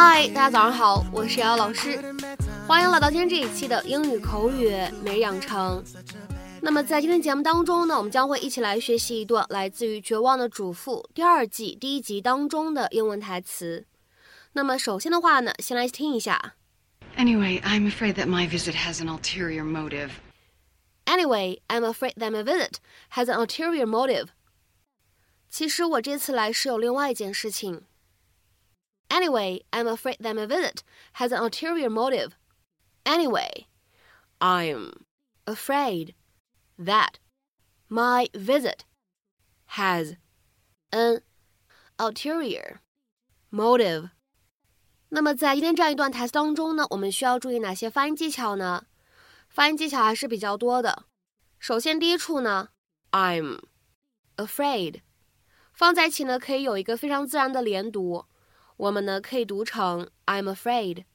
嗨，大家早上好，我是瑶老师，欢迎来到今天这一期的英语口语每日养成。那么在今天节目当中呢，我们将会一起来学习一段来自于《绝望的主妇》第二季第一集当中的英文台词。那么首先的话呢，先来听一下。Anyway, I'm afraid that my visit has an ulterior motive. Anyway, I'm afraid that my visit has an ulterior motive. 其实我这次来是有另外一件事情。Anyway, I'm afraid that my visit has an ulterior motive. Anyway, I'm afraid that my visit has an ulterior motive. 那么在今天这样一段台词当中呢，我们需要注意哪些发音技巧呢？发音技巧还是比较多的。首先第一处呢，I'm afraid 放在一起呢，可以有一个非常自然的连读。 我们呢可以读成 I'm afraid,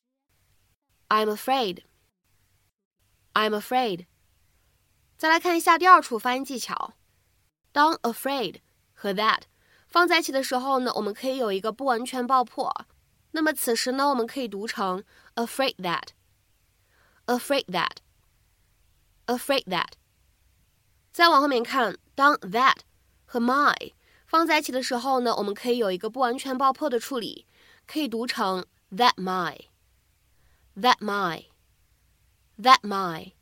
I'm afraid, I'm afraid。再来看一下第二处发音技巧，当 afraid 和 that 放在一起的时候呢，我们可以有一个不完全爆破。那么此时呢，我们可以读成 afraid that, afraid that, afraid that。再往后面看，当 that 和 my 放在一起的时候呢，我们可以有一个不完全爆破的处理。 可以读成 that my that my that my，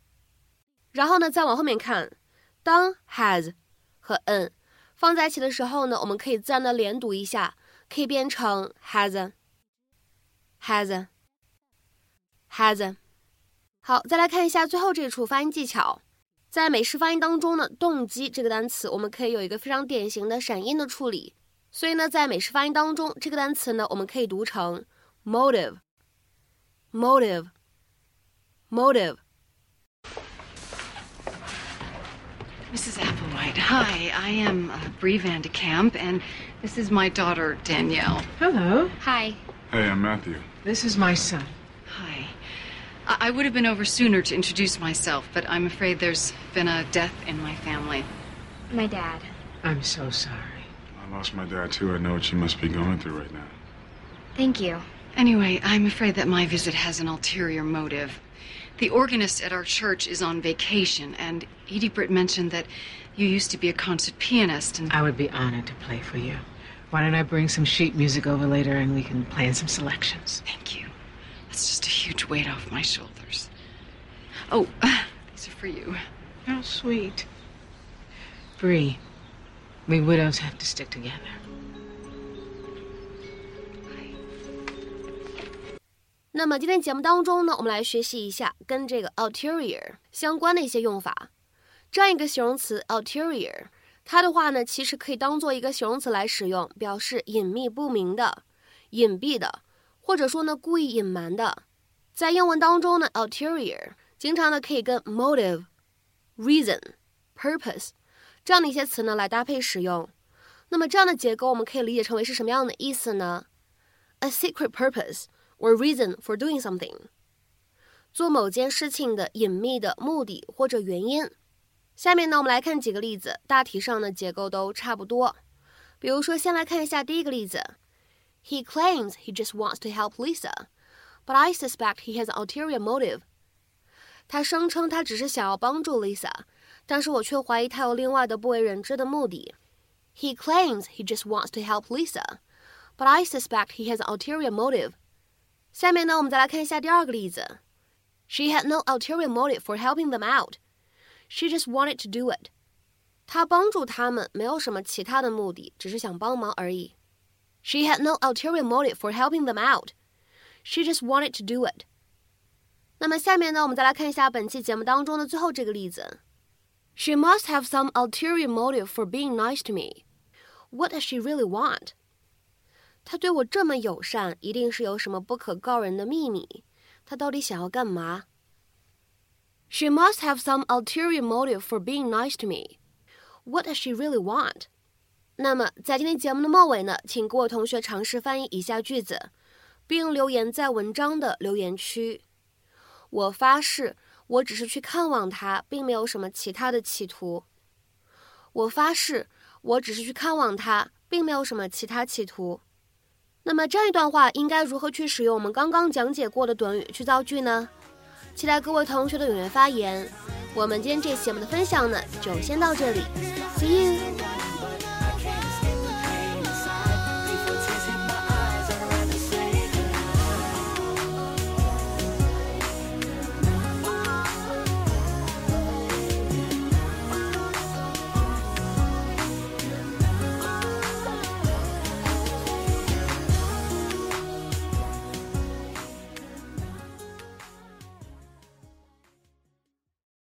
然后呢，再往后面看，当 has 和 n 放在一起的时候呢，我们可以自然的连读一下，可以变成 has has has。好，再来看一下最后这处发音技巧，在美式发音当中呢，动机这个单词我们可以有一个非常典型的闪音的处理。所以呢，在美式发音当中，这个单词呢，我们可以读成 motive，motive，motive。Mrs. Applewhite, hi. I am uh, Bree Vandekamp, and this is my daughter, Danielle. Hello. Hi. Hey, I'm Matthew. This is my son. Hi. I, I would have been over sooner to introduce myself, but I'm afraid there's been a death in my family. My dad. I'm so sorry. I lost my dad, too. I know what you must be going through right now. Thank you. Anyway, I'm afraid that my visit has an ulterior motive. The organist at our church is on vacation, and Edie Britt mentioned that you used to be a concert pianist, and I would be honored to play for you. Why don't I bring some sheet music over later and we can plan some selections? Thank you. That's just a huge weight off my shoulders. Oh, these are for you. How sweet. Bree, we widows have to stick together. 那么今天节目当中呢，我们来学习一下跟这个 ulterior 相关的一些用法。这样一个形容词 ulterior，它的话呢，其实可以当做一个形容词来使用，表示隐秘不明的、隐蔽的，或者说呢故意隐瞒的。在英文当中呢，ulterior 经常呢可以跟 motive、reason、purpose 这样的一些词呢来搭配使用。那么这样的结构我们可以理解成为是什么样的意思呢？A secret purpose or reason for doing something，做某件事情的隐秘的目的或者原因。下面呢，我们来看几个例子，大体上的结构都差不多。比如说，先来看一下第一个例子：He claims he just wants to help Lisa, but I suspect he has an ulterior motive。他声称他只是想要帮助 Lisa，但是我却怀疑他有另外的不为人知的目的。He claims he just wants to help Lisa, but I suspect he has an ulterior motive。下面呢，我们再来看一下第二个例子。She had no ulterior motive for helping them out. She just wanted to do it. 她帮助他们没有什么其他的目的，只是想帮忙而已。She had no ulterior motive for helping them out. She just wanted to do it. 那么下面呢，我们再来看一下本期节目当中的最后这个例子。 She must have some ulterior motive for being nice to me. What does she really want? 他对我这么友善，一定是有什么不可告人的秘密。他到底想要干嘛？She must have some ulterior motive for being nice to me. What does she really want? 那么，在今天节目的末尾呢，请各位同学尝试翻译以下句子，并留言在文章的留言区。我发誓， 我只是去看望他，并没有什么其他的企图。我发誓，我只是去看望他，并没有什么其他企图。那么这样一段话应该如何去使用我们刚刚讲解过的短语去造句呢？期待各位同学的踊跃发言。我们今天这期节目的分享呢，就先到这里，See you。